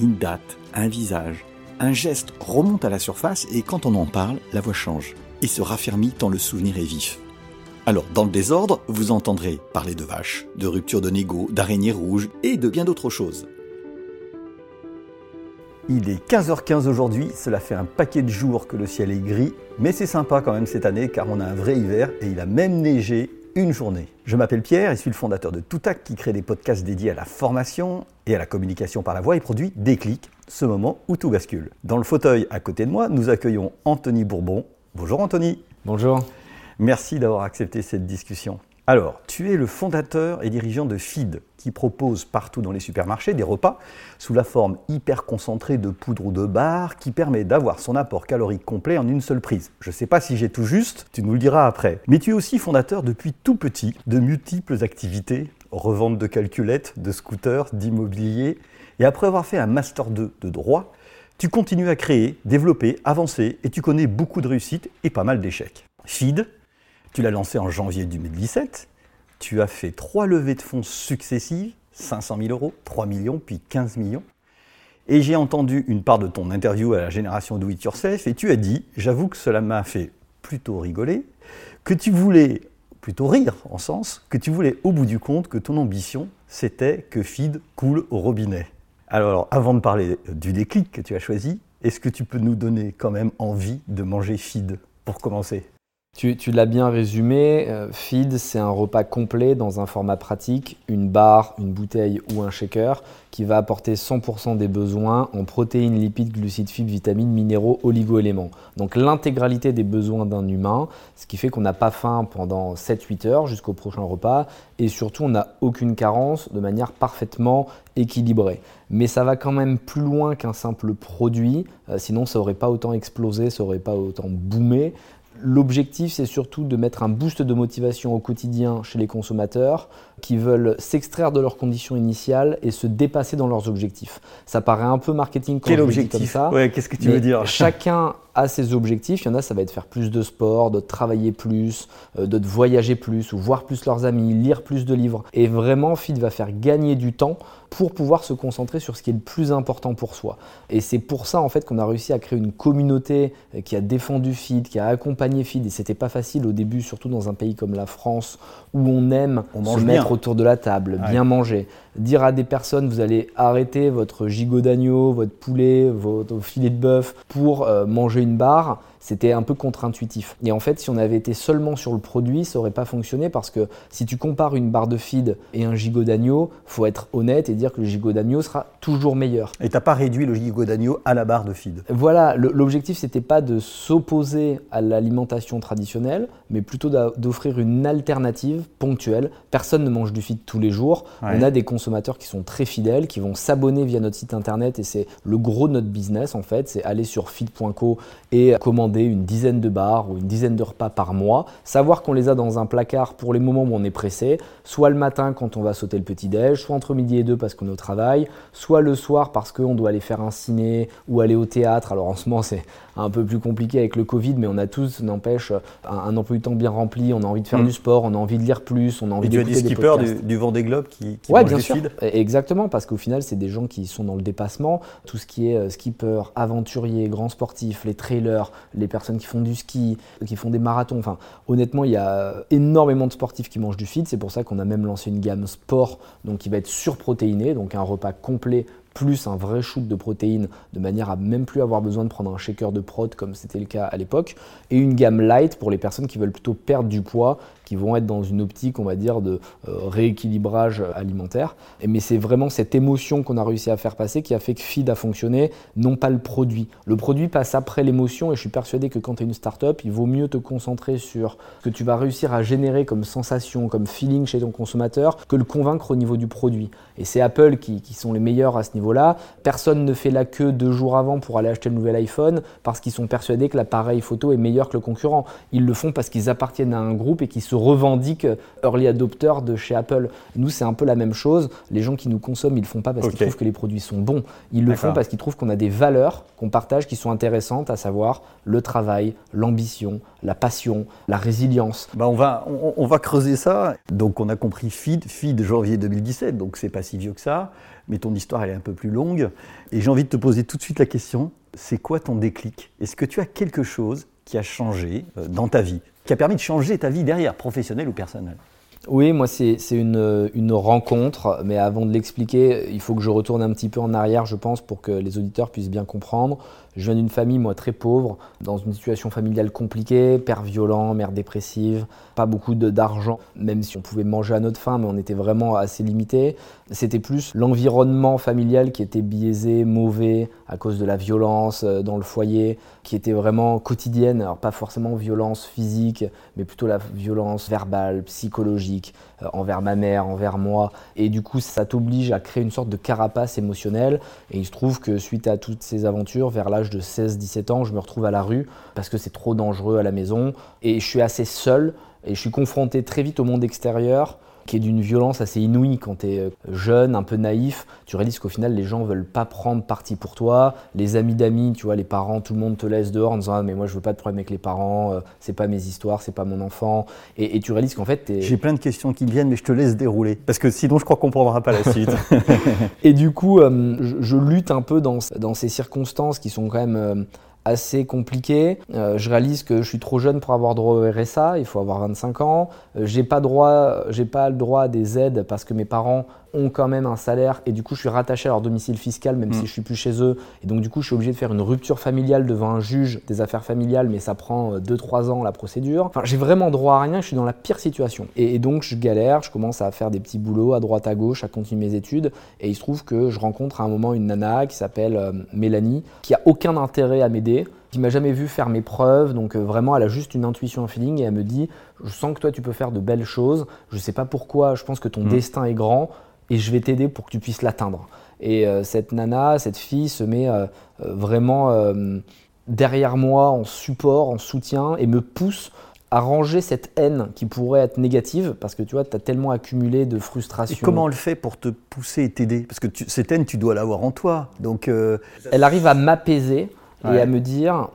Une date, un visage, un geste remonte à la surface et quand on en parle, la voix change et se raffermit tant le souvenir est vif. Alors, dans le désordre, vous entendrez parler de vaches, de ruptures de négo, d'araignées rouges et de bien d'autres choses. Il est 15h15 aujourd'hui, cela fait un paquet de jours que le ciel est gris, mais c'est sympa quand même cette année car on a un vrai hiver et il a même neigé une journée. Je m'appelle Pierre et suis le fondateur de Toutac qui crée des podcasts dédiés à la formation et à la communication par la voix et produit Déclic, ce moment où tout bascule. Dans le fauteuil à côté de moi, nous accueillons Anthony Bourbon. Bonjour Anthony. Bonjour. Merci d'avoir accepté cette discussion. Alors, tu es le fondateur et dirigeant de Feed, qui propose partout dans les supermarchés des repas sous la forme hyper concentrée de poudre ou de barre qui permet d'avoir son apport calorique complet en une seule prise. Je ne sais pas si j'ai tout juste, tu nous le diras après. Mais tu es aussi fondateur depuis tout petit de multiples activités, revente de calculettes, de scooters, d'immobilier. Et après avoir fait un Master 2 de droit, tu continues à créer, développer, avancer et tu connais beaucoup de réussites et pas mal d'échecs. Feed, tu l'as lancé en janvier 2017. Tu as fait trois levées de fonds successives, 500 000 euros, 3 millions, puis 15 millions. Et j'ai entendu une part de ton interview à la génération Do It Yourself et tu as dit, j'avoue que cela m'a fait plutôt rigoler, que tu voulais, plutôt rire en sens, que tu voulais au bout du compte que ton ambition, c'était que Feed coule au robinet. Alors, avant de parler du déclic que tu as choisi, est-ce que tu peux nous donner quand même envie de manger Feed pour commencer? Tu, l'as bien résumé, euh, feed, c'est un repas complet dans un format pratique, une barre, une bouteille ou un shaker qui va apporter 100% des besoins en protéines, lipides, glucides, fibres, vitamines, minéraux, oligo-éléments. Donc l'intégralité des besoins d'un humain, ce qui fait qu'on n'a pas faim pendant 7-8 heures jusqu'au prochain repas et surtout on n'a aucune carence de manière parfaitement équilibrée. Mais ça va quand même plus loin qu'un simple produit, euh, sinon ça n'aurait pas autant explosé, ça n'aurait pas autant boomé. L'objectif, c'est surtout de mettre un boost de motivation au quotidien chez les consommateurs qui veulent s'extraire de leurs conditions initiales et se dépasser dans leurs objectifs. Ça paraît un peu marketing quand Quel objectif comme ça. Ouais, qu'est-ce que tu veux dire? Chacun a ses objectifs. Il y en a, ça va être faire plus de sport, de travailler plus, euh, de voyager plus ou voir plus leurs amis, lire plus de livres. Et vraiment, FIT va faire gagner du temps pour pouvoir se concentrer sur ce qui est le plus important pour soi. Et c'est pour ça en fait qu'on a réussi à créer une communauté euh, qui a défendu FID, qui a accompagné FID. Et c'était pas facile au début, surtout dans un pays comme la France où on aime on se mettre autour de la table, bien manger. Dire à des personnes vous allez arrêter votre gigot d'agneau, votre poulet, votre filet de bœuf pour euh, manger une barre c'était un peu contre-intuitif. Et en fait, si on avait été seulement sur le produit, ça n'aurait pas fonctionné parce que si tu compares une barre de feed et un gigot d'agneau, faut être honnête et dire que le gigot d'agneau sera toujours meilleur. Et tu n'as pas réduit le gigot d'agneau à la barre de feed Voilà, l'objectif c'était pas de s'opposer à l'alimentation traditionnelle, mais plutôt d'offrir une alternative ponctuelle. Personne ne mange du feed tous les jours. On a des consommateurs qui sont très fidèles, qui vont s'abonner via notre site internet et c'est le gros de notre business en fait, c'est aller sur feed.co et commander une dizaine de bars ou une dizaine de repas par mois, savoir qu'on les a dans un placard pour les moments où on est pressé, soit le matin quand on va sauter le petit-déj, soit entre midi et deux parce qu'on est au travail, soit le soir parce qu'on doit aller faire un ciné ou aller au théâtre. Alors en ce moment c'est un peu plus compliqué avec le Covid, mais on a tous, n'empêche, un, emploi du temps bien rempli, on a envie de faire mm. du sport, on a envie de lire plus, on a envie de des skippers du, du Vendée Globe qui, qui ouais, bien sûr. Exactement, parce qu'au final, c'est des gens qui sont dans le dépassement. Tout ce qui est euh, skipper, aventurier, grand sportif, les trailers, les personnes qui font du ski, qui font des marathons. Enfin, honnêtement, il y a énormément de sportifs qui mangent du feed. C'est pour ça qu'on a même lancé une gamme sport, donc qui va être surprotéinée, donc un repas complet plus un vrai shoot de protéines de manière à même plus avoir besoin de prendre un shaker de prot comme c'était le cas à l'époque et une gamme light pour les personnes qui veulent plutôt perdre du poids qui vont être dans une optique, on va dire, de euh, rééquilibrage alimentaire. mais c'est vraiment cette émotion qu'on a réussi à faire passer qui a fait que Feed a fonctionné, non pas le produit. Le produit passe après l'émotion et je suis persuadé que quand tu es une startup, il vaut mieux te concentrer sur ce que tu vas réussir à générer comme sensation, comme feeling chez ton consommateur, que le convaincre au niveau du produit. Et c'est Apple qui, sont les meilleurs à ce niveau-là. Personne ne fait la queue deux jours avant pour aller acheter le nouvel iPhone parce qu'ils sont persuadés que l'appareil photo est meilleur que le concurrent. Ils le font parce qu'ils appartiennent à un groupe et qui se revendiquent early adopters de chez Apple. Nous, c'est un peu la même chose. Les gens qui nous consomment, ils le font pas parce qu'ils trouvent que les produits sont bons. Ils le font parce qu'ils trouvent qu'on a des valeurs qu'on partage qui sont intéressantes, à savoir le travail, l'ambition, la passion, la résilience. Bah on, va, on, va creuser ça. Donc on a compris Feed, Feed janvier 2017, donc c'est pas si vieux que ça, mais ton histoire elle est un peu plus longue. Et j'ai envie de te poser tout de suite la question, c'est quoi ton déclic? Est-ce que tu as quelque chose qui a changé euh, dans ta vie, qui a permis de changer ta vie derrière, professionnelle ou personnelle? Oui, moi c'est une, rencontre, mais avant de l'expliquer, il faut que je retourne un petit peu en arrière, je pense, pour que les auditeurs puissent bien comprendre. Je viens d'une famille, moi, très pauvre, dans une situation familiale compliquée, père violent, mère dépressive, pas beaucoup d'argent, même si on pouvait manger à notre faim, mais on était vraiment assez limité. C'était plus l'environnement familial qui était biaisé, mauvais, à cause de la violence euh, dans le foyer, qui était vraiment quotidienne. Alors, pas forcément violence physique, mais plutôt la violence verbale, psychologique, euh, envers ma mère, envers moi. Et du coup, ça t'oblige à créer une sorte de carapace émotionnelle. Et il se trouve que suite à toutes ces aventures, vers l'âge de 16-17 ans, je me retrouve à la rue parce que c'est trop dangereux à la maison. Et je suis assez seul et je suis confronté très vite au monde extérieur qui est d'une violence assez inouïe quand tu es euh, jeune, un peu naïf. Tu réalises qu'au final, les gens veulent pas prendre parti pour toi. Les amis d'amis, tu vois, les parents, tout le monde te laisse dehors en disant ah, mais moi je veux pas de problème avec les parents, euh, c'est pas mes histoires, c'est pas mon enfant. Et, tu réalises qu'en fait, j'ai plein de questions qui viennent, mais je te laisse dérouler parce que sinon je crois qu'on comprendra pas la suite. et du coup, euh, je, lutte un peu dans, dans ces circonstances qui sont quand même assez compliqué. Euh, je réalise que je suis trop jeune pour avoir droit au RSA, il faut avoir 25 ans. Euh, j'ai pas droit, j'ai pas le droit des aides parce que mes parents ont quand même un salaire et du coup je suis rattaché à leur domicile fiscal même si mm. je suis plus chez eux et donc du coup je suis obligé de faire une rupture familiale devant un juge des affaires familiales mais ça prend 2-3 euh, ans la procédure. Enfin j'ai vraiment droit à rien, je suis dans la pire situation et, donc je galère, je commence à faire des petits boulots à droite à gauche, à continuer mes études et il se trouve que je rencontre à un moment une nana qui s'appelle euh, Mélanie qui a aucun intérêt à m'aider qui m'a jamais vu faire mes preuves, donc euh, vraiment elle a juste une intuition, un feeling et elle me dit je sens que toi tu peux faire de belles choses, je sais pas pourquoi, je pense que ton mm. destin est grand, et je vais t'aider pour que tu puisses l'atteindre. Et euh, cette nana, cette fille se met euh, euh, vraiment derrière moi en support, en soutien et me pousse à ranger cette haine qui pourrait être négative parce que tu vois, tu as tellement accumulé de frustration. Et comment elle fait pour te pousser et t'aider? Parce que cette haine, tu dois l'avoir en toi. Donc, Elle arrive à m'apaiser et à me dire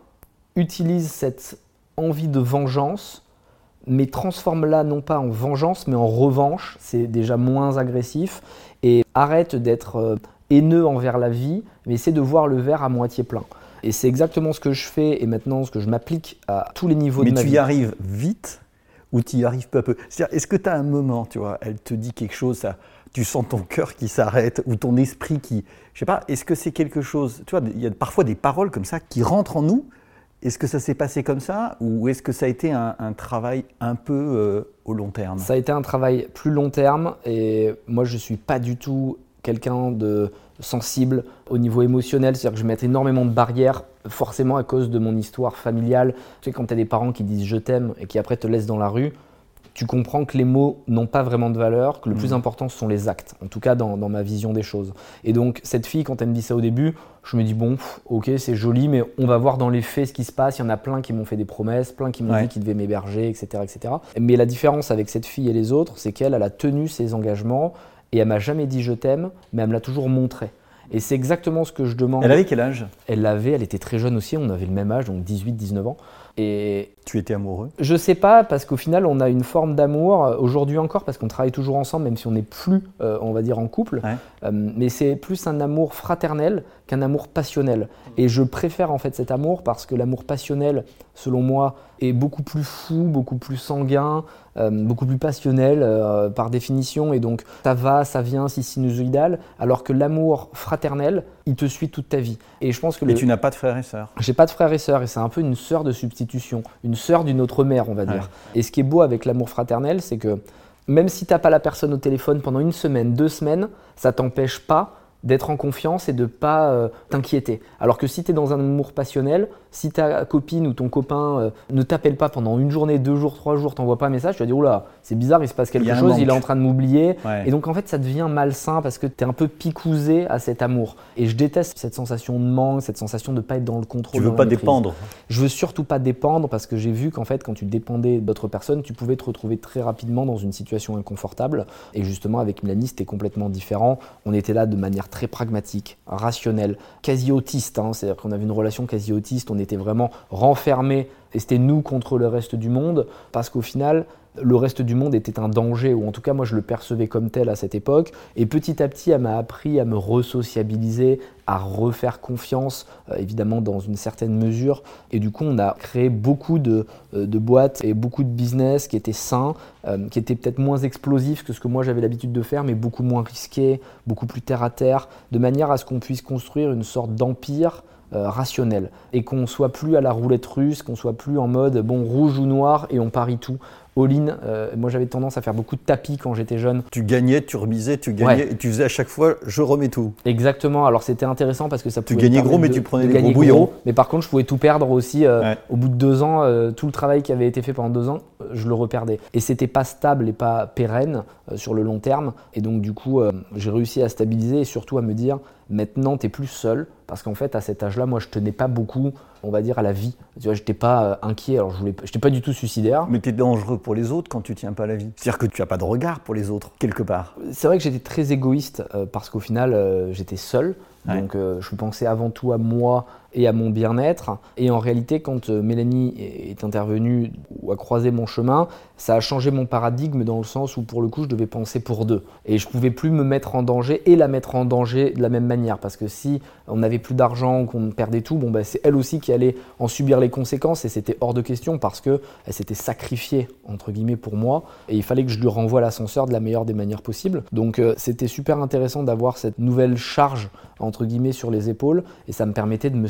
utilise cette envie de vengeance mais transforme-la non pas en vengeance, mais en revanche, c'est déjà moins agressif, et arrête d'être euh, haineux envers la vie, mais essaie de voir le verre à moitié plein. Et c'est exactement ce que je fais, et maintenant ce que je m'applique à tous les niveaux de ma vie. Mais tu y arrives vite, ou tu y arrives peu à peu? Est-ce que tu as un moment, tu vois, elle te dit quelque chose, ça, tu sens ton cœur qui s'arrête, ou ton esprit qui... Je sais pas, est-ce que c'est quelque chose, tu vois, il y a parfois des paroles comme ça qui rentrent en nous, est-ce que ça s'est passé comme ça ou est-ce que ça a été un, travail un peu euh, au long terme? Ça a été un travail plus long terme et moi je ne suis pas du tout quelqu'un de sensible au niveau émotionnel, c'est-à-dire que je mets énormément de barrières forcément à cause de mon histoire familiale. Tu sais, quand tu as des parents qui disent je t'aime et qui après te laissent dans la rue, tu comprends que les mots n'ont pas vraiment de valeur, que le plus mm. important ce sont les actes, en tout cas dans, ma vision des choses. Et donc cette fille, quand elle me dit ça au début, je me dis bon, ok, c'est joli, mais on va voir dans les faits ce qui se passe. Il y en a plein qui m'ont fait des promesses, plein qui m'ont dit qu'ils devaient m'héberger, etc., etc. Mais la différence avec cette fille et les autres, c'est qu'elle, elle a tenu ses engagements et elle m'a jamais dit je t'aime, mais elle me l'a toujours montré. Et c'est exactement ce que je demande. Elle avait quel âge? Elle l'avait, elle était très jeune aussi, on avait le même âge, donc 18-19 ans. Et tu étais amoureux? Je sais pas, parce qu'au final, on a une forme d'amour, euh, aujourd'hui encore, parce qu'on travaille toujours ensemble, même si on n'est plus, euh, on va dire, en couple. Euh, mais c'est plus un amour fraternel qu'un amour passionnel. Et je préfère en fait cet amour parce que l'amour passionnel, selon moi, est beaucoup plus fou, beaucoup plus sanguin, euh, beaucoup plus passionnel euh, par définition, et donc ça va, ça vient, c'est sinusoïdal, alors que l'amour fraternel, il te suit toute ta vie. Et je pense que. Mais tu n'as pas de frères et sœurs J'ai pas de frères et sœurs, et c'est un peu une sœur de substitution, une sœur d'une autre mère, on va dire. Et ce qui est beau avec l'amour fraternel, c'est que même si tu n'as pas la personne au téléphone pendant une semaine, deux semaines, ça t'empêche pas d'être en confiance et de pas euh, t'inquiéter. Alors que si tu es dans un amour passionnel, si ta copine ou ton copain euh, ne t'appelle pas pendant une journée, deux jours, trois jours, t'envoie pas un message, tu vas dire oula, c'est bizarre, il se passe quelque chose, il est en train de m'oublier. Et donc en fait, ça devient malsain parce que tu es un peu picousé à cet amour. Et je déteste cette sensation de manque, cette sensation de ne pas être dans le contrôle. Tu veux pas dépendre Je veux surtout pas dépendre parce que j'ai vu qu'en fait, quand tu dépendais d'autres personnes, tu pouvais te retrouver très rapidement dans une situation inconfortable. Et justement, avec Mélanie, c'était complètement différent. On était là de manière très pragmatique, rationnelle, quasi autiste. Hein. C'est-à-dire qu'on avait une relation quasi autiste. On était vraiment renfermés et c'était nous contre le reste du monde parce qu'au final, le reste du monde était un danger, ou en tout cas moi je le percevais comme tel à cette époque. Et petit à petit, elle m'a appris à me resociabiliser, à refaire confiance, euh, évidemment dans une certaine mesure. Et du coup, on a créé beaucoup de, euh, boîtes et beaucoup de business qui étaient sains, euh, qui étaient peut-être moins explosifs que ce que moi j'avais l'habitude de faire, mais beaucoup moins risqués, beaucoup plus terre à terre, de manière à ce qu'on puisse construire une sorte d'empire rationnel et qu'on soit plus à la roulette russe, qu'on soit plus en mode bon rouge ou noir et on parie tout all-in. Euh, moi, j'avais tendance à faire beaucoup de tapis quand j'étais jeune. Tu gagnais, tu remisais, tu gagnais, et tu faisais à chaque fois, je remets tout. Exactement. Alors, c'était intéressant parce que ça pouvait. Tu gagnais gros, mais tu prenais des gros bouillons. mais par contre, je pouvais tout perdre aussi. Euh, au bout de deux ans, euh, tout le travail qui avait été fait pendant deux ans, je le reperdais. Et c'était pas stable et pas pérenne sur le long terme. Et donc, du coup, j'ai réussi à stabiliser et surtout à me dire, maintenant, tu es plus seul. Parce qu'en fait, à cet âge-là, moi, je tenais pas beaucoup on va dire, à la vie. Tu vois, j'étais pas euh, inquiet, alors je voulais, j'étais pas du tout suicidaire. Mais tu es dangereux pour les autres quand tu tiens pas à la vie. C'est-à-dire que tu as pas de regard pour les autres, quelque part. C'est vrai que j'étais très égoïste euh, parce qu'au final, euh, j'étais seul. Donc je pensais avant tout à moi et à mon bien-être. Et en réalité, quand euh, Mélanie est intervenue ou a croisé mon chemin, ça a changé mon paradigme dans le sens où pour le coup, je devais penser pour deux. Et je pouvais plus me mettre en danger et la mettre en danger de la même manière. Parce que si on n'avait plus d'argent, qu'on perdait tout, bon, bah, c'est elle aussi qui allait en subir les conséquences et c'était hors de question parce qu'elle s'était sacrifiée, entre guillemets, pour moi. Et il fallait que je lui renvoie l'ascenseur de la meilleure des manières possibles. Donc euh, c'était super intéressant d'avoir cette nouvelle charge, entre guillemets, sur les épaules et ça me permettait de me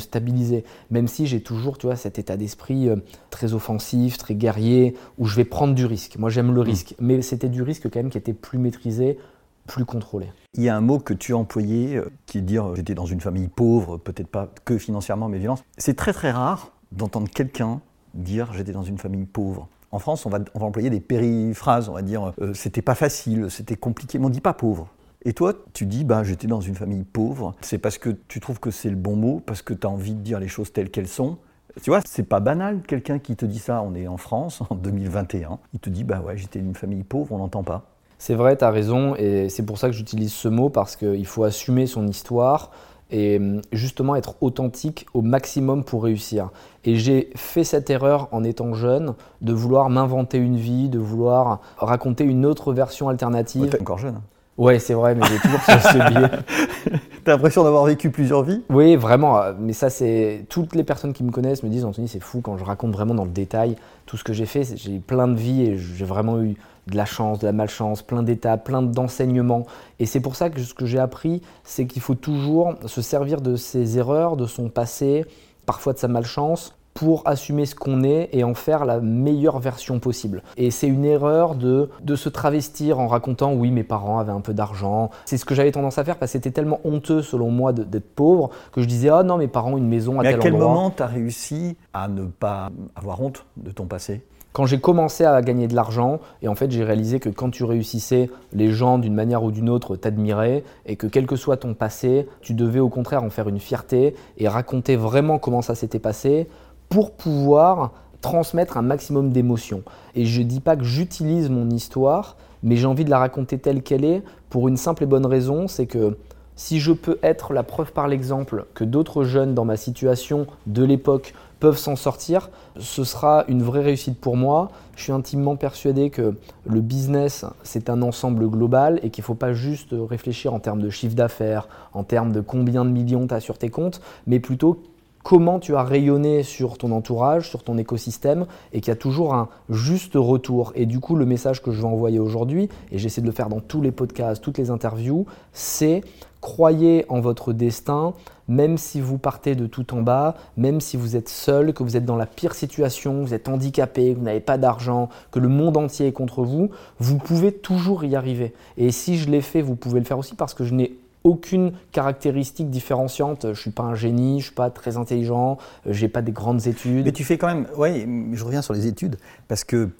même si j'ai toujours tu vois, cet état d'esprit euh, très offensif, très guerrier, où je vais prendre du risque. Moi j'aime le mm. risque, mais c'était du risque quand même qui était plus maîtrisé, plus contrôlé. Il y a un mot que tu as employé, euh, qui est dire j'étais dans une famille pauvre, peut-être pas que financièrement, mais violence. C'est très très rare d'entendre quelqu'un dire j'étais dans une famille pauvre. En France, on va, on va employer des périphrases, on va dire euh, c'était pas facile, c'était compliqué, mais on dit pas pauvre. Et toi, tu dis, bah, j'étais dans une famille pauvre. C'est parce que tu trouves que c'est le bon mot, parce que tu as envie de dire les choses telles qu'elles sont. Tu vois, c'est pas banal, quelqu'un qui te dit ça. On est en France, en 2021. Il te dit, bah ouais, j'étais d'une famille pauvre, on n'entend pas. C'est vrai, tu as raison. Et c'est pour ça que j'utilise ce mot, parce qu'il faut assumer son histoire et hum, justement être authentique au maximum pour réussir. Et j'ai fait cette erreur en étant jeune de vouloir m'inventer une vie, de vouloir raconter une autre version alternative. Ouais, encore jeune. Ouais, c'est vrai, mais j'ai toujours ce, biais. T'as l'impression d'avoir vécu plusieurs vies? Oui, vraiment. Euh, mais ça, c'est. Toutes les personnes qui me connaissent me disent Anthony, c'est fou quand je raconte vraiment dans le détail tout ce que j'ai fait. J'ai eu plein de vies et j'ai vraiment eu de la chance, de la malchance, plein d'étapes, plein d'enseignements. Et c'est pour ça que ce que j'ai appris, c'est qu'il faut toujours se servir de ses erreurs, de son passé, parfois de sa malchance, pour assumer ce qu'on est et en faire la meilleure version possible. Et c'est une erreur de, de se travestir en racontant oui mes parents avaient un peu d'argent. C'est ce que j'avais tendance à faire parce que c'était tellement honteux selon moi d'être pauvre que je disais ah non mes parents ont une maison à Mais tel endroit. à quel moment tu as réussi à ne pas avoir honte de ton passé? Quand j'ai commencé à gagner de l'argent, et en fait j'ai réalisé que quand tu réussissais, les gens d'une manière ou d'une autre t'admiraient, et que quel que soit ton passé, tu devais au contraire en faire une fierté et raconter vraiment comment ça s'était passé, pour pouvoir transmettre un maximum d'émotions. Et je ne dis pas que j'utilise mon histoire, mais j'ai envie de la raconter telle qu'elle est pour une simple et bonne raison, c'est que si je peux être la preuve par l'exemple que d'autres jeunes dans ma situation de l'époque peuvent s'en sortir, ce sera une vraie réussite pour moi. Je suis intimement persuadé que le business, c'est un ensemble global et qu'il ne faut pas juste réfléchir en termes de chiffre d'affaires, en termes de combien de millions tu as sur tes comptes, mais plutôt comment tu as rayonné sur ton entourage, sur ton écosystème, et qu'il y a toujours un juste retour. Et du coup, le message que je vais envoyer aujourd'hui, et j'essaie de le faire dans tous les podcasts, toutes les interviews, c'est croyez en votre destin, même si vous partez de tout en bas, même si vous êtes seul, que vous êtes dans la pire situation, vous êtes handicapé, vous n'avez pas d'argent, que le monde entier est contre vous, vous pouvez toujours y arriver. Et si je l'ai fait, vous pouvez le faire aussi parce que je n'ai aucune caractéristique différenciante. Je suis pas un génie, je suis pas très intelligent, je n'ai pas des grandes études. Mais tu fais quand même, oui, je reviens sur les études, parce que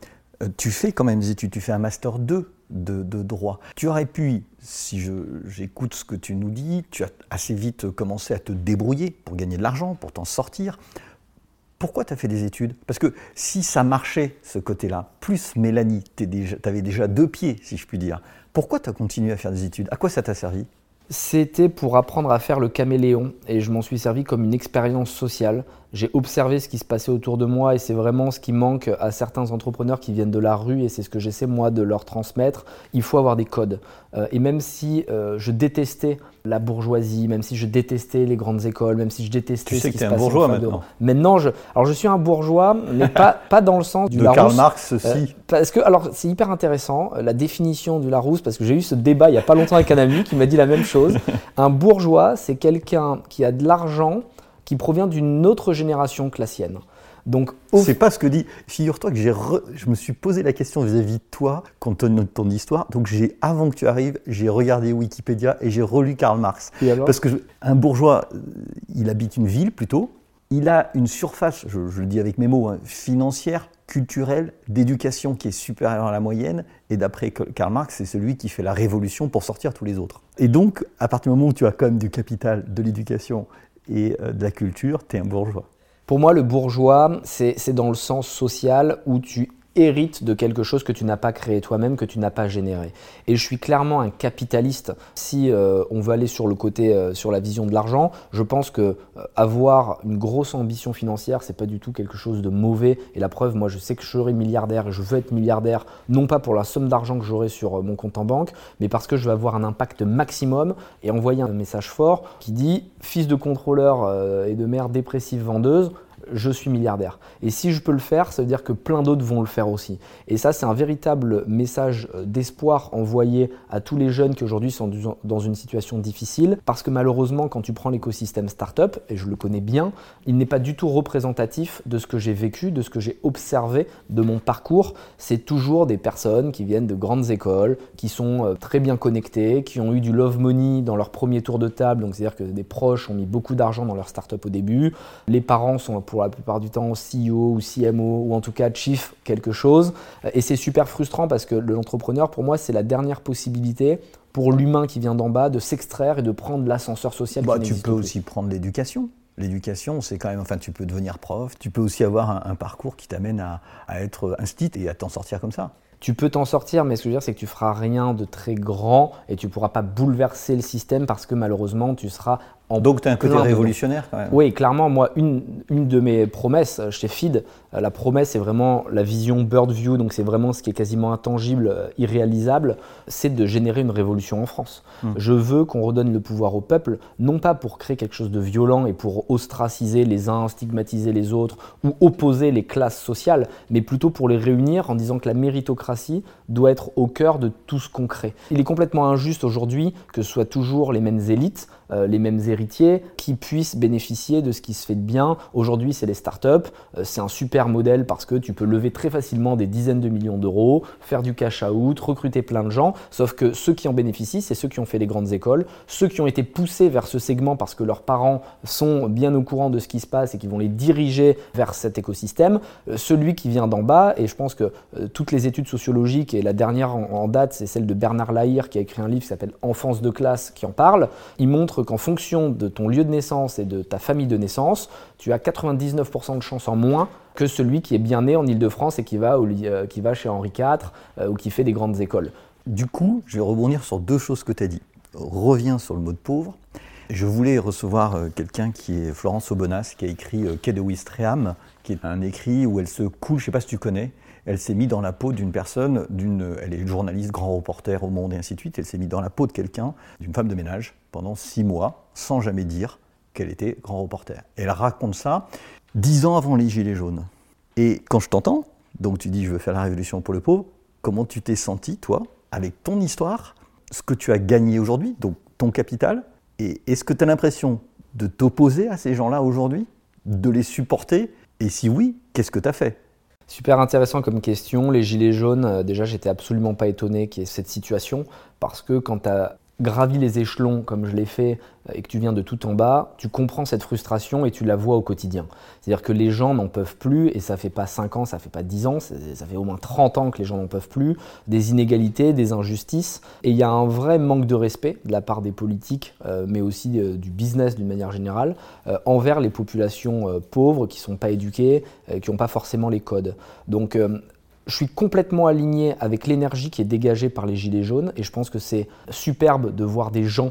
euh, tu fais quand même des études, tu fais un master 2 de, droit. Tu aurais pu, si j'écoute ce que tu nous dis, tu as assez vite commencé à te débrouiller pour gagner de l'argent, pour t'en sortir. Pourquoi tu as fait des études? Parce que si ça marchait, ce côté-là, plus Mélanie, tu avais déjà deux pieds, si je puis dire, pourquoi tu as continué à faire des études? À quoi ça t'a servi? C'était pour apprendre à faire le caméléon et je m'en suis servi comme une expérience sociale. J'ai observé ce qui se passait autour de moi et c'est vraiment ce qui manque à certains entrepreneurs qui viennent de la rue et c'est ce que j'essaie moi de leur transmettre. Il faut avoir des codes. Euh, et même si euh, je détestais la bourgeoisie, même si je détestais les grandes écoles, même si je détestais tu sais ce que qui es un bourgeois maintenant. Maintenant, je, alors je suis un bourgeois, mais pas, pas dans le sens du de Larousse. Karl Marx. Euh, parce que, alors, c'est hyper intéressant la définition du Larousse, parce que j'ai eu ce débat il y a pas longtemps avec un ami qui m'a dit la même chose. Un bourgeois, c'est quelqu'un qui a de l'argent qui provient d'une autre génération que la sienne. Donc, c'est pas ce que dit. Figure-toi que j'ai je me suis posé la question vis-à-vis de toi, tenu de ton histoire. Donc, j'ai, avant que tu arrives, j'ai regardé Wikipédia et j'ai relu Karl Marx. Parce que un bourgeois, euh, il habite une ville plutôt. Il a une surface, je, le dis avec mes mots, hein, financière, culturelle, d'éducation qui est supérieure à la moyenne. Et d'après Karl Marx, c'est celui qui fait la révolution pour sortir tous les autres. Et donc, à partir du moment où tu as quand même du capital, de l'éducation et euh, de la culture, tu es un bourgeois. Pour moi, le bourgeois, c'est dans le sens social où tu hérite de quelque chose que tu n'as pas créé toi-même, que tu n'as pas généré. Et je suis clairement un capitaliste. Si euh, on veut aller sur le côté, euh, sur la vision de l'argent, je pense que euh, avoir une grosse ambition financière, c'est pas du tout quelque chose de mauvais. Et la preuve, moi, je sais que je serai milliardaire et je veux être milliardaire, non pas pour la somme d'argent que j'aurai sur mon compte en banque, mais parce que je veux avoir un impact maximum et envoyer un message fort qui dit fils de contrôleur et de mère dépressive vendeuse je suis milliardaire. Et si je peux le faire, ça veut dire que plein d'autres vont le faire aussi. Et ça, c'est un véritable message euh, d'espoir envoyé à tous les jeunes qui aujourd'hui sont dans une situation difficile, parce que malheureusement, quand tu prends l'écosystème startup, et je le connais bien, il n'est pas du tout représentatif de ce que j'ai vécu, de ce que j'ai observé de mon parcours. C'est toujours des personnes qui viennent de grandes écoles, qui sont euh, très bien connectées, qui ont eu du love money dans leur premier tour de table, donc c'est-à-dire que des proches ont mis beaucoup d'argent dans leur startup au début, les parents sont pour la plupart du temps CEO ou CMO ou en tout cas chief quelque chose. Et c'est super frustrant parce que l'entrepreneur, pour moi, c'est la dernière possibilité pour l'humain qui vient d'en bas de s'extraire et de prendre l'ascenseur social. Bah, tu peux aussi prendre l'éducation. L'éducation, c'est quand même, enfin, tu peux devenir prof, tu peux aussi avoir un, parcours qui t'amène à, à, être instit et à t'en sortir comme ça. Tu peux t'en sortir, mais ce que je veux dire, c'est que tu feras rien de très grand et tu pourras pas bouleverser le système parce que malheureusement, tu seras donc tu as un côté révolutionnaire quand même. Oui, clairement, moi, une, une de mes promesses euh, chez Feed, euh, la promesse c'est vraiment la vision bird view, donc c'est vraiment ce qui est quasiment intangible, euh, irréalisable, c'est de générer une révolution en France. Hmm. Je veux qu'on redonne le pouvoir au peuple, non pas pour créer quelque chose de violent et pour ostraciser les uns, stigmatiser les autres ou opposer les classes sociales, mais plutôt pour les réunir en disant que la méritocratie doit être au cœur de tout ce qu'on crée. Il est complètement injuste aujourd'hui que ce soit toujours les mêmes élites, les mêmes héritiers qui puissent bénéficier de ce qui se fait de bien. Aujourd'hui, c'est les startups. Euh, c'est un super modèle parce que tu peux lever très facilement des dizaines de millions d'euros, faire du cash out, recruter plein de gens. Sauf que ceux qui en bénéficient, c'est ceux qui ont fait les grandes écoles, ceux qui ont été poussés vers ce segment parce que leurs parents sont bien au courant de ce qui se passe et qui vont les diriger vers cet écosystème. Euh, celui qui vient d'en bas, et je pense que euh, toutes les études sociologiques, et la dernière en, date, c'est celle de Bernard Lahire qui a écrit un livre qui s'appelle Enfance de classe qui en parle, il montre qu'en fonction de ton lieu de naissance et de ta famille de naissance, tu as 99% de chances en moins que celui qui est bien né en Ile-de-France et qui va, euh, qui va chez Henri IV euh, ou qui fait des grandes écoles. Du coup, je vais rebondir sur deux choses que tu as dit. Reviens sur le mot de pauvre. Je voulais recevoir euh, quelqu'un qui est Florence Aubenas, qui a écrit Quai de Ouistreham, qui est un écrit où elle se coule, je ne sais pas si tu connais, elle s'est mise dans la peau d'une personne, d'une, elle est journaliste, grand reporter au monde et ainsi de suite, elle s'est mise dans la peau de quelqu'un, d'une femme de ménage, pendant six mois, sans jamais dire qu'elle était grand reporter. Elle raconte ça dix ans avant les Gilets jaunes. Et quand je t'entends, donc tu dis je veux faire la révolution pour le pauvre, comment tu t'es senti, toi, avec ton histoire, ce que tu as gagné aujourd'hui, donc ton capital, et est-ce que tu as l'impression de t'opposer à ces gens-là aujourd'hui, de les supporter, et si oui, qu'est-ce que tu as fait? Super intéressant comme question. Les gilets jaunes, euh, déjà, j'étais absolument pas étonné qu'il y ait cette situation parce que quand tu as gravi les échelons comme je l'ai fait euh, et que tu viens de tout en bas, tu comprends cette frustration et tu la vois au quotidien. C'est-à-dire que les gens n'en peuvent plus et ça fait pas 5 ans, ça fait pas 10 ans, ça fait au moins 30 ans que les gens n'en peuvent plus, des inégalités, des injustices et il y a un vrai manque de respect de la part des politiques euh, mais aussi du business d'une manière générale envers les populations pauvres qui sont pas éduquées, qui n'ont pas forcément les codes. Donc je suis complètement aligné avec l'énergie qui est dégagée par les Gilets jaunes et je pense que c'est superbe de voir des gens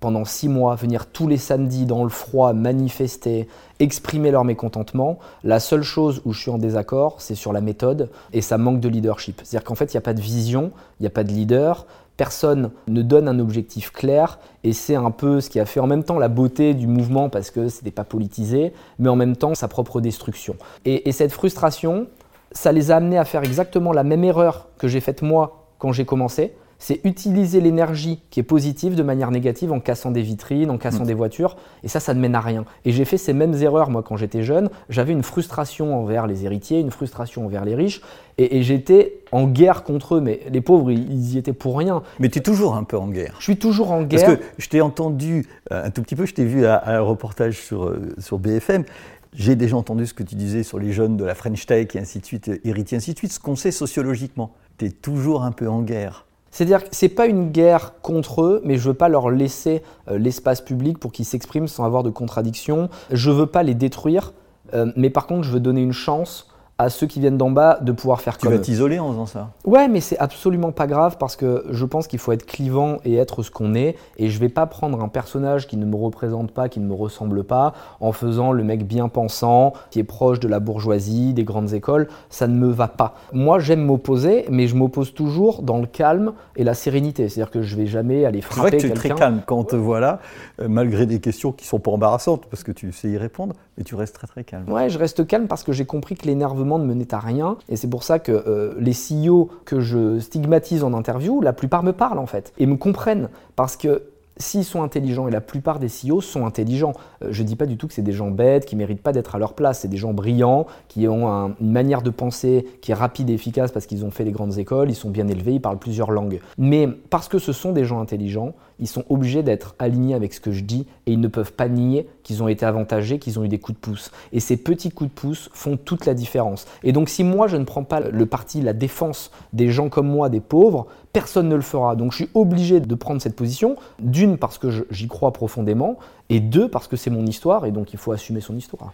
pendant six mois venir tous les samedis dans le froid manifester, exprimer leur mécontentement. La seule chose où je suis en désaccord, c'est sur la méthode et ça manque de leadership. C'est-à-dire qu'en fait, il n'y a pas de vision, il n'y a pas de leader, personne ne donne un objectif clair et c'est un peu ce qui a fait en même temps la beauté du mouvement parce que ce n'était pas politisé, mais en même temps sa propre destruction. Et, et cette frustration, ça les a amenés à faire exactement la même erreur que j'ai faite moi quand j'ai commencé. C'est utiliser l'énergie qui est positive de manière négative en cassant des vitrines, en cassant mm. des voitures. Et ça, ça ne mène à rien. Et j'ai fait ces mêmes erreurs, moi, quand j'étais jeune. J'avais une frustration envers les héritiers, une frustration envers les riches. Et, j'étais en guerre contre eux. Mais les pauvres, ils, y étaient pour rien. Mais tu es toujours un peu en guerre. Je suis toujours en guerre. Parce que je t'ai entendu euh, un tout petit peu, je t'ai vu à, un reportage sur, euh, sur BFM. J'ai déjà entendu ce que tu disais sur les jeunes de la French Tech et ainsi de suite, héritiers, ainsi de suite, ce qu'on sait sociologiquement. Tu es toujours un peu en guerre. C'est-à-dire que ce n'est pas une guerre contre eux, mais je veux pas leur laisser euh, l'espace public pour qu'ils s'expriment sans avoir de contradiction. Je veux pas les détruire, euh, mais par contre, je veux donner une chance à ceux qui viennent d'en bas de pouvoir faire comme Tu vas t'isoler en faisant ça Ouais, mais c'est absolument pas grave parce que je pense qu'il faut être clivant et être ce qu'on est. Et je vais pas prendre un personnage qui ne me représente pas, qui ne me ressemble pas, en faisant le mec bien pensant, qui est proche de la bourgeoisie, des grandes écoles. Ça ne me va pas. Moi, j'aime m'opposer, mais je m'oppose toujours dans le calme et la sérénité. C'est-à-dire que je vais jamais aller frapper quelqu'un. C'est vrai que tu es très calme quand on te voit là, euh, malgré des questions qui sont pas embarrassantes parce que tu sais y répondre, mais tu restes très très calme. Ouais, je reste calme parce que j'ai compris que l'énervement ne menait à rien. Et c'est pour ça que euh, les CEO que je stigmatise en interview, la plupart me parlent en fait et me comprennent parce que s'ils sont intelligents, et la plupart des CEO sont intelligents, euh, je ne dis pas du tout que c'est des gens bêtes, qui méritent pas d'être à leur place, c'est des gens brillants, qui ont une manière de penser qui est rapide et efficace parce qu'ils ont fait les grandes écoles, ils sont bien élevés, ils parlent plusieurs langues. Mais parce que ce sont des gens intelligents, ils sont obligés d'être alignés avec ce que je dis et ils ne peuvent pas nier qu'ils ont été avantagés, qu'ils ont eu des coups de pouce. Et ces petits coups de pouce font toute la différence. Et donc si moi je ne prends pas le parti, la défense des gens comme moi, des pauvres, personne ne le fera. Donc je suis obligé de prendre cette position, d'une parce que j'y crois profondément, et deux parce que c'est mon histoire, et donc il faut assumer son histoire.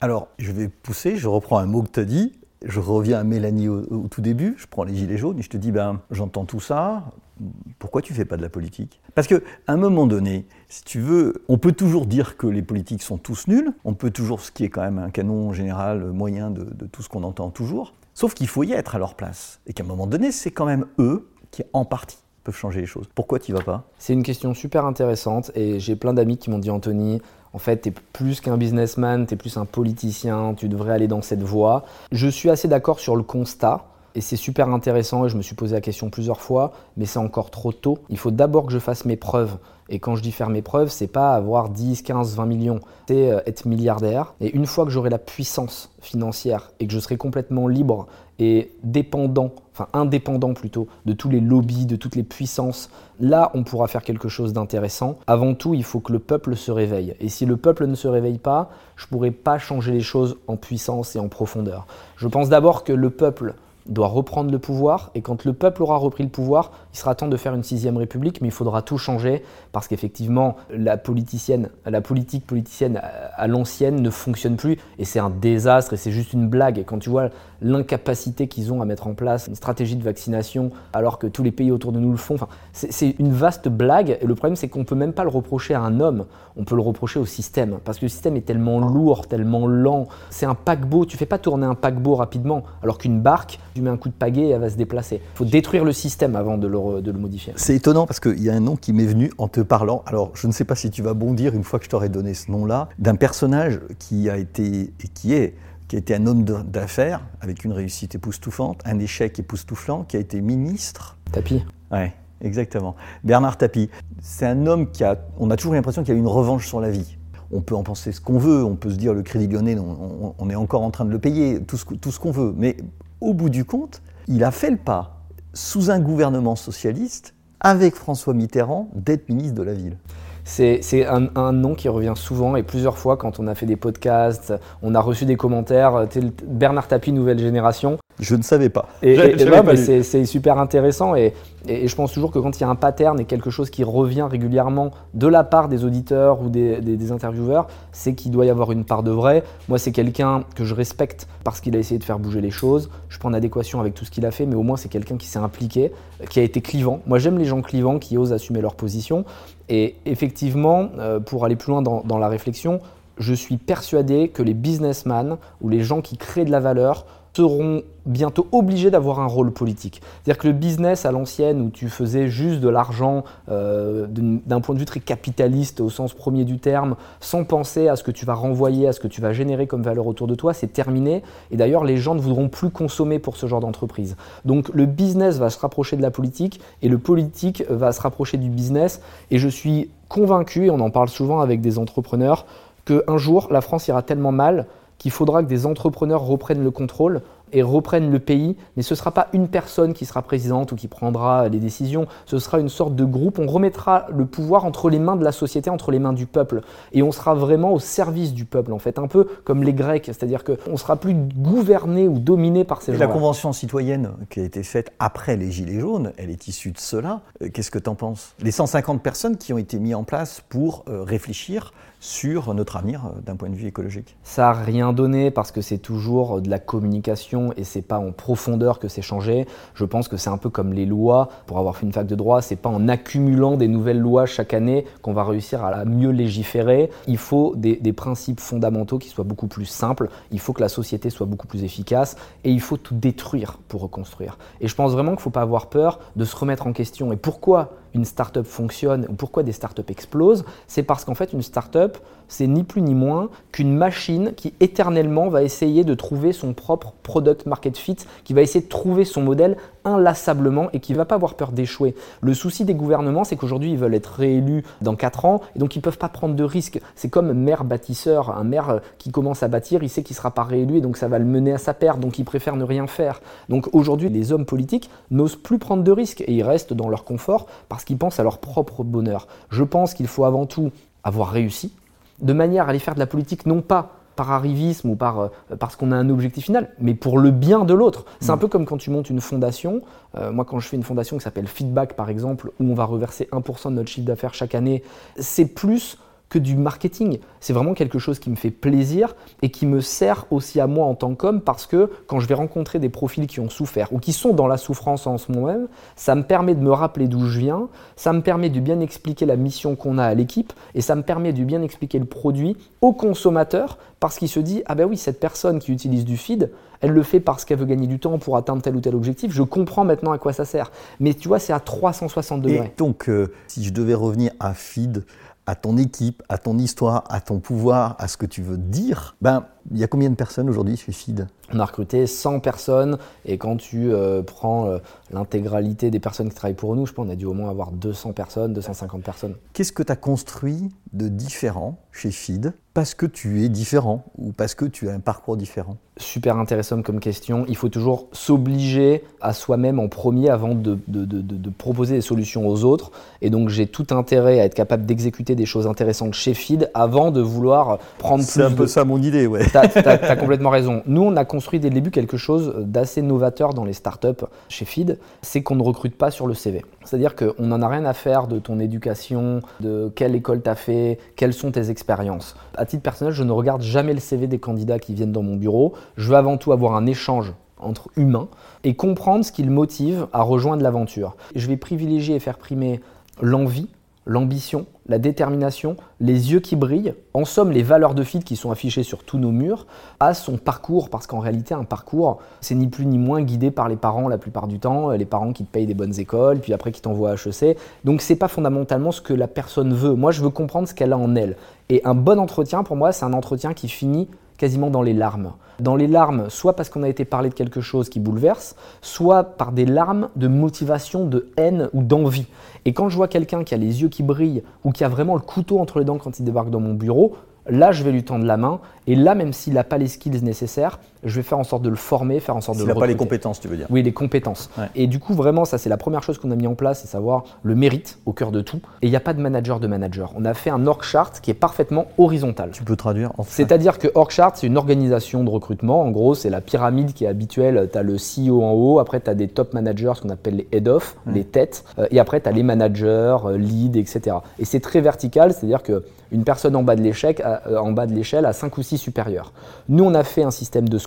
Alors je vais pousser, je reprends un mot que tu as dit, je reviens à Mélanie au, tout début, je prends les gilets jaunes et je te dis, ben, j'entends tout ça, pourquoi tu fais pas de la politique? Parce qu'à un moment donné, si tu veux, on peut toujours dire que les politiques sont tous nuls, on peut toujours, ce qui est quand même un canon général moyen de, tout ce qu'on entend toujours, sauf qu'il faut y être à leur place. Et qu'à un moment donné, c'est quand même eux qui, en partie, peuvent changer les choses. Pourquoi tu vas pas? C'est une question super intéressante et j'ai plein d'amis qui m'ont dit Anthony, en fait, tu es plus qu'un businessman, tu es plus un politicien, tu devrais aller dans cette voie. Je suis assez d'accord sur le constat. Et c'est super intéressant et je me suis posé la question plusieurs fois, mais c'est encore trop tôt. Il faut d'abord que je fasse mes preuves. Et quand je dis faire mes preuves, c'est pas avoir 10, 15, 20 millions, c'est euh, être milliardaire. Et une fois que j'aurai la puissance financière et que je serai complètement libre et dépendant, enfin indépendant plutôt, de tous les lobbies, de toutes les puissances, là on pourra faire quelque chose d'intéressant. Avant tout, il faut que le peuple se réveille. Et si le peuple ne se réveille pas, je pourrai pas changer les choses en puissance et en profondeur. Je pense d'abord que le peuple doit reprendre le pouvoir, et quand le peuple aura repris le pouvoir, il sera temps de faire une sixième république, mais il faudra tout changer, parce qu'effectivement, la politicienne, la politique politicienne à l'ancienne ne fonctionne plus, et c'est un désastre, et c'est juste une blague. Et quand tu vois l'incapacité qu'ils ont à mettre en place une stratégie de vaccination, alors que tous les pays autour de nous le font, c'est une vaste blague, et le problème c'est qu'on ne peut même pas le reprocher à un homme, on peut le reprocher au système, parce que le système est tellement lourd, tellement lent, c'est un paquebot, tu fais pas tourner un paquebot rapidement, alors qu'une barque, Tu mets un coup de pagaie et elle va se déplacer. Il faut détruire le système avant de le, de le modifier. C'est étonnant parce qu'il y a un nom qui m'est venu en te parlant. Alors, je ne sais pas si tu vas bondir une fois que je t'aurai donné ce nom-là, d'un personnage qui a été et qui est qui a été un homme d'affaires avec une réussite époustouflante, un échec époustouflant, qui a été ministre. Tapis. Ouais, exactement. Bernard Tapie. C'est un homme qui a. On a toujours l'impression qu'il a une revanche sur la vie. On peut en penser ce qu'on veut, on peut se dire le crédit lyonnais, on, on est encore en train de le payer, tout ce, tout ce qu'on veut. Mais au bout du compte, il a fait le pas, sous un gouvernement socialiste, avec François Mitterrand, d'être ministre de la Ville. C'est un, nom qui revient souvent et plusieurs fois quand on a fait des podcasts, on a reçu des commentaires. Bernard Tapie, nouvelle génération. Je ne savais pas. Et, c'est super intéressant et, je pense toujours que quand il y a un pattern et quelque chose qui revient régulièrement de la part des auditeurs ou des, intervieweurs, c'est qu'il doit y avoir une part de vrai. Moi, c'est quelqu'un que je respecte parce qu'il a essayé de faire bouger les choses. Je prends en adéquation avec tout ce qu'il a fait, mais au moins c'est quelqu'un qui s'est impliqué, qui a été clivant. Moi, j'aime les gens clivants qui osent assumer leur position. Et effectivement, euh, pour aller plus loin dans la réflexion, je suis persuadé que les businessmen ou les gens qui créent de la valeur seront bientôt obligés d'avoir un rôle politique. C'est-à-dire que le business à l'ancienne, où tu faisais juste de l'argent euh, d'un point de vue très capitaliste au sens premier du terme, sans penser à ce que tu vas renvoyer, à ce que tu vas générer comme valeur autour de toi, c'est terminé. Et d'ailleurs, les gens ne voudront plus consommer pour ce genre d'entreprise. Donc le business va se rapprocher de la politique et le politique va se rapprocher du business. Et je suis convaincu, et on en parle souvent avec des entrepreneurs, qu'un jour, la France ira tellement mal qu'il faudra que des entrepreneurs reprennent le contrôle et reprennent le pays, mais ce ne sera pas une personne qui sera présidente ou qui prendra les décisions, ce sera une sorte de groupe, on remettra le pouvoir entre les mains de la société, entre les mains du peuple, et on sera vraiment au service du peuple en fait, un peu comme les Grecs, c'est-à-dire qu'on ne sera plus gouverné ou dominé par ces gens. La convention citoyenne qui a été faite après les Gilets jaunes, elle est issue de cela. Euh, qu'est-ce que tu en penses? Les 150 personnes qui ont été mises en place pour euh, réfléchir sur notre avenir euh, d'un point de vue écologique Ça n'a rien donné parce que c'est toujours de la communication et c'est pas en profondeur que c'est changé. Je pense que c'est un peu comme les lois. Pour avoir fait une fac de droit, c'est pas en accumulant des nouvelles lois chaque année qu'on va réussir à mieux légiférer. Il faut des, des principes fondamentaux qui soient beaucoup plus simples. Il faut que la société soit beaucoup plus efficace et il faut tout détruire pour reconstruire. Et je pense vraiment qu'il ne faut pas avoir peur de se remettre en question. Et pourquoi une startup fonctionne ou pourquoi des startups explosent, c'est parce qu'en fait une startup, c'est ni plus ni moins qu'une machine qui éternellement va essayer de trouver son propre product market fit, qui va essayer de trouver son modèle inlassablement et qui ne va pas avoir peur d'échouer. Le souci des gouvernements, c'est qu'aujourd'hui ils veulent être réélus dans 4 ans et donc ils ne peuvent pas prendre de risques. C'est comme maire bâtisseur, un maire qui commence à bâtir, il sait qu'il ne sera pas réélu et donc ça va le mener à sa perte, donc il préfère ne rien faire. Donc aujourd'hui les hommes politiques n'osent plus prendre de risques et ils restent dans leur confort parce qu'ils pensent à leur propre bonheur. Je pense qu'il faut avant tout avoir réussi, de manière à aller faire de la politique non pas par arrivisme ou par, euh, parce qu'on a un objectif final, mais pour le bien de l'autre. C'est un mm. peu comme quand tu montes une fondation. Euh, moi, quand je fais une fondation qui s'appelle Feedback, par exemple, où on va reverser 1% de notre chiffre d'affaires chaque année, c'est plus que du marketing. C'est vraiment quelque chose qui me fait plaisir et qui me sert aussi à moi en tant qu'homme parce que quand je vais rencontrer des profils qui ont souffert ou qui sont dans la souffrance en ce moment même, ça me permet de me rappeler d'où je viens, ça me permet de bien expliquer la mission qu'on a à l'équipe et ça me permet de bien expliquer le produit au consommateur parce qu'il se dit ah ben oui cette personne qui utilise du feed elle le fait parce qu'elle veut gagner du temps pour atteindre tel ou tel objectif. Je comprends maintenant à quoi ça sert. Mais tu vois, c'est à 360 degrés. Et donc, euh, si je devais revenir à feed, à ton équipe, à ton histoire, à ton pouvoir, à ce que tu veux dire, ben, il y a combien de personnes aujourd'hui chez FID On a recruté 100 personnes et quand tu euh, prends euh, l'intégralité des personnes qui travaillent pour nous, je pense qu'on a dû au moins avoir 200 personnes, 250 personnes. Qu'est-ce que tu as construit de différent chez FID parce que tu es différent ou parce que tu as un parcours différent? Super intéressant comme question. Il faut toujours s'obliger à soi-même en premier avant de, de, de, de, proposer des solutions aux autres. Et donc j'ai tout intérêt à être capable d'exécuter des choses intéressantes chez FID avant de vouloir prendre plus. C'est un peu ça mon idée, ouais. Tu as, complètement raison. Nous, on a construit dès le début quelque chose d'assez novateur dans les startups chez FID, c'est qu'on ne recrute pas sur le CV. C'est-à-dire qu'on n'en a rien à faire de ton éducation, de quelle école tu as fait, quelles sont tes expériences. À titre personnel, je ne regarde jamais le CV des candidats qui viennent dans mon bureau. Je veux avant tout avoir un échange entre humains et comprendre ce qui le motive à rejoindre l'aventure. Je vais privilégier et faire primer l'envie, l'ambition, la détermination, les yeux qui brillent, en somme les valeurs de feed qui sont affichées sur tous nos murs, à son parcours, parce qu'en réalité un parcours, c'est ni plus ni moins guidé par les parents la plupart du temps, les parents qui te payent des bonnes écoles, puis après qui t'envoient à HEC. Donc c'est pas fondamentalement ce que la personne veut. Moi je veux comprendre ce qu'elle a en elle. Et un bon entretien pour moi c'est un entretien qui finit quasiment dans les larmes. Dans les larmes, soit parce qu'on a été parlé de quelque chose qui bouleverse, soit par des larmes de motivation, de haine ou d'envie. Et quand je vois quelqu'un qui a les yeux qui brillent ou qui a vraiment le couteau entre les dents quand il débarque dans mon bureau, Là, je vais lui tendre la main. Et là, même s'il n'a pas les skills nécessaires, je vais faire en sorte de le former, faire en sorte de le Il n'a pas les compétences, tu veux dire Oui, les compétences. Et du coup, vraiment, ça, c'est la première chose qu'on a mis en place, c'est savoir le mérite au cœur de tout. Et il n'y a pas de manager de manager. On a fait un org chart qui est parfaitement horizontal. Tu peux traduire en C'est-à-dire que org chart, c'est une organisation de recrutement. En gros, c'est la pyramide qui est habituelle. Tu as le CEO en haut, après, tu as des top managers, ce qu'on appelle les head-off, les têtes. Euh, et après, tu as les managers, euh, lead, etc. Et c'est très vertical, c'est-à-dire que une personne en bas de euh, l'échelle à 5 ou 6 supérieurs. Nous, on a fait un système de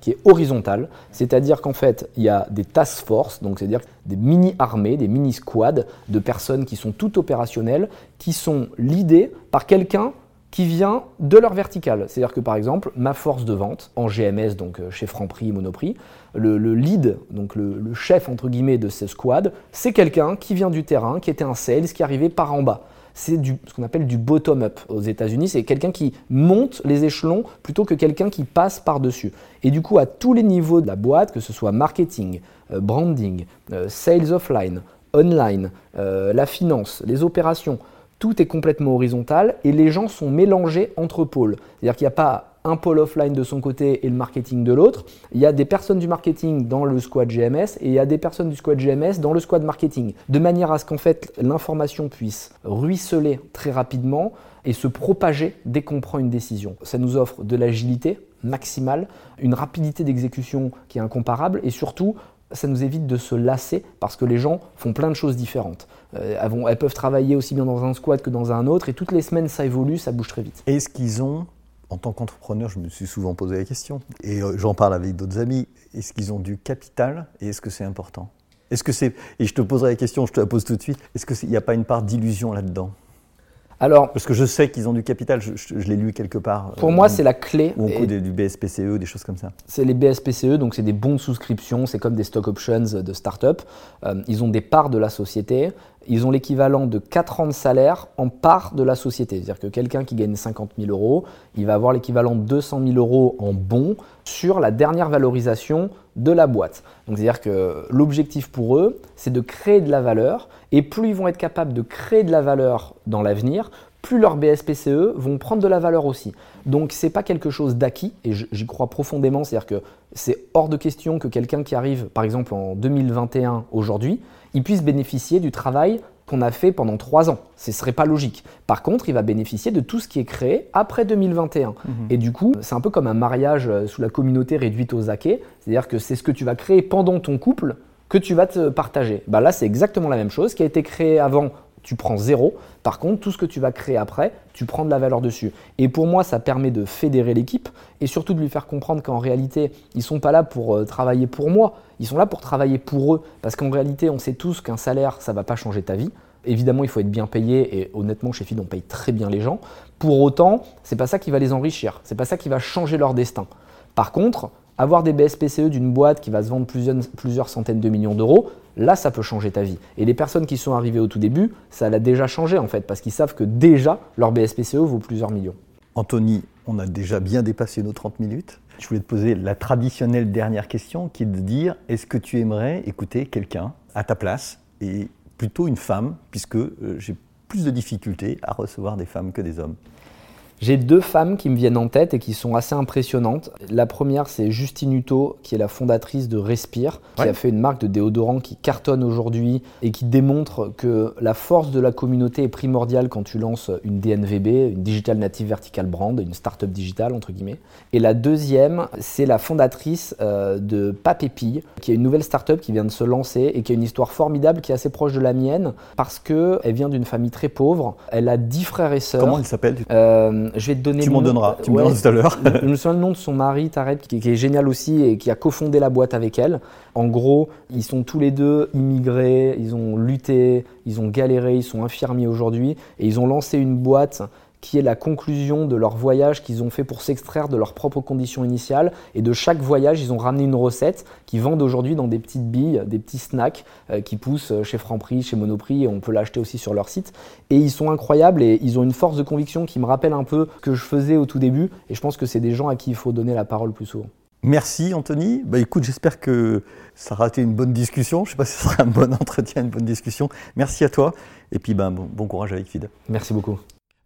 qui est horizontal, c'est-à-dire qu'en fait, il y a des task force, donc c'est-à-dire des mini-armées, des mini-squads de personnes qui sont toutes opérationnelles, qui sont leadées par quelqu'un qui vient de leur verticale. C'est-à-dire que par exemple, ma force de vente en GMS, donc euh, chez Franprix Monoprix, le, lead, donc le, le, chef entre guillemets de ce squad, c'est quelqu'un qui vient du terrain, qui était un sales, qui arrivait par en bas c'est ce qu'on appelle du bottom-up aux États-Unis. C'est quelqu'un qui monte les échelons plutôt que quelqu'un qui passe par-dessus. Et du coup, à tous les niveaux de la boîte, que ce soit marketing, euh, branding, euh, sales offline, online, euh, la finance, les opérations, tout est complètement horizontal et les gens sont mélangés entre pôles. C'est-à-dire qu'il n'y a pas un pôle offline de son côté et le marketing de l'autre. Il y a des personnes du marketing dans le squad GMS et il y a des personnes du squad GMS dans le squad marketing. De manière à ce qu'en fait l'information puisse ruisseler très rapidement et se propager dès qu'on prend une décision. Ça nous offre de l'agilité maximale, une rapidité d'exécution qui est incomparable et surtout ça nous évite de se lasser parce que les gens font plein de choses différentes. Euh, elles, peuvent travailler aussi bien dans un squad que dans un autre et toutes les semaines ça évolue, ça bouge très vite. Est-ce qu'ils ont en tant qu'entrepreneur, je me suis souvent posé la question, et euh, j'en parle avec d'autres amis, est-ce qu'ils ont du capital et est-ce que c'est important? Est-ce que c'est, et je te poserai la question, je te la pose tout de suite, est-ce qu'il n'y a pas une part d'illusion là-dedans? Alors, Parce que je sais qu'ils ont du capital, je, l'ai lu quelque part. Pour moi, euh, c'est la clé. Ou au du BSPCE, des choses comme ça. C'est les BSPCE, donc c'est des bons de souscription, c'est comme des stock options de start-up. Euh, ils ont des parts de la société ils ont l'équivalent de 4 ans de salaire en part de la société. C'est-à-dire que quelqu'un qui gagne 50 000 euros, il va avoir l'équivalent de 200 000 euros en bons sur la dernière valorisation de la boîte. Donc c'est-à-dire que l'objectif pour eux, c'est de créer de la valeur, et plus ils vont être capables de créer de la valeur dans l'avenir, plus leurs BSPCE vont prendre de la valeur aussi. Donc ce n'est pas quelque chose d'acquis, et j'y crois profondément, c'est-à-dire que c'est hors de question que quelqu'un qui arrive, par exemple en 2021 aujourd'hui, il puisse bénéficier du travail qu'on a fait pendant trois ans. Ce ne serait pas logique. Par contre, il va bénéficier de tout ce qui est créé après 2021. Mhm. Et du coup, c'est un peu comme un mariage euh, sous la communauté réduite aux acquets. C'est-à-dire que c'est ce que tu vas créer pendant ton couple que tu vas te partager. Bah là, c'est exactement la même chose. Qui a été créé avant tu prends zéro. Par contre, tout ce que tu vas créer après, tu prends de la valeur dessus. Et pour moi, ça permet de fédérer l'équipe et surtout de lui faire comprendre qu'en réalité, ils ne sont pas là pour euh, travailler pour moi, ils sont là pour travailler pour eux. Parce qu'en réalité, on sait tous qu'un salaire, ça ne va pas changer ta vie. Évidemment, il faut être bien payé et honnêtement, chez FID, on paye très bien les gens. Pour autant, c'est pas ça qui va les enrichir, c'est pas ça qui va changer leur destin. Par contre, avoir des BSPCE d'une boîte qui va se vendre plusieurs, centaines de millions d'euros, là, ça peut changer ta vie. Et les personnes qui sont arrivées au tout début, ça l'a déjà changé en fait, parce qu'ils savent que déjà, leur BSPCE vaut plusieurs millions. Anthony, on a déjà bien dépassé nos 30 minutes. Je voulais te poser la traditionnelle dernière question qui est de dire est-ce que tu aimerais écouter quelqu'un à ta place et plutôt une femme, puisque euh, j'ai plus de difficultés à recevoir des femmes que des hommes? J'ai deux femmes qui me viennent en tête et qui sont assez impressionnantes. La première, c'est Justine Hutto, qui est la fondatrice de Respire, qui a fait une marque de déodorant qui cartonne aujourd'hui et qui démontre que la force de la communauté est primordiale quand tu lances une DNVB, une Digital Native Vertical Brand, une startup digitale, entre guillemets. Et la deuxième, c'est la fondatrice euh, de Papépille, qui est une nouvelle startup qui vient de se lancer et qui a une histoire formidable qui est assez proche de la mienne parce qu'elle vient d'une famille très pauvre. Elle a dix frères et sœurs. Comment elle s'appelle euh, je vais te donner. Tu m'en donneras, tu me donneras tout à l'heure. je me souviens le nom de son mari, Tarek, qui, est génial aussi et qui a cofondé la boîte avec elle. En gros, ils sont tous les deux immigrés, ils ont lutté, ils ont galéré, ils sont infirmiers aujourd'hui et ils ont lancé une boîte qui est la conclusion de leur voyage qu'ils ont fait pour s'extraire de leurs propres conditions initiales. Et de chaque voyage, ils ont ramené une recette qu'ils vendent aujourd'hui dans des petites billes, des petits snacks euh, qui poussent chez Franprix, chez Monoprix, et on peut l'acheter aussi sur leur site. Et ils sont incroyables et ils ont une force de conviction qui me rappelle un peu ce que je faisais au tout début. Et je pense que c'est des gens à qui il faut donner la parole plus souvent. Merci Anthony. Bah écoute, j'espère que ça aura été une bonne discussion. Je ne sais pas si ce sera un bon entretien, une bonne discussion. Merci à toi. Et puis ben, bon courage avec FID. Merci beaucoup.